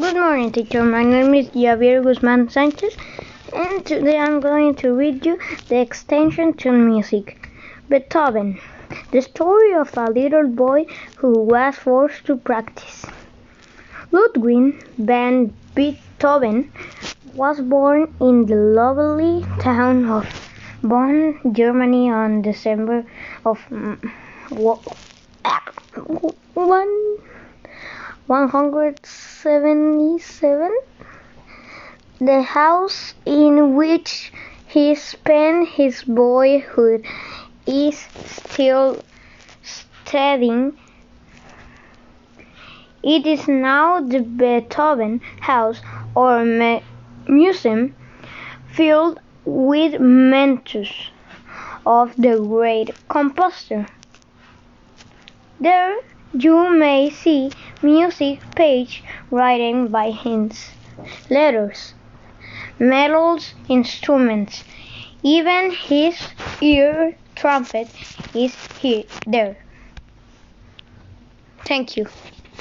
Good morning, teacher. My name is Javier Guzman Sanchez, and today I'm going to read you the extension to music. Beethoven, the story of a little boy who was forced to practice. Ludwig van Beethoven was born in the lovely town of Bonn, Germany on December of mm, ah, one 177. The house in which he spent his boyhood is still standing. It is now the Beethoven House or museum filled with mementos of the great composer. There you may see music page writing by hands, letters, medals, instruments. Even his ear trumpet is here there. Thank you.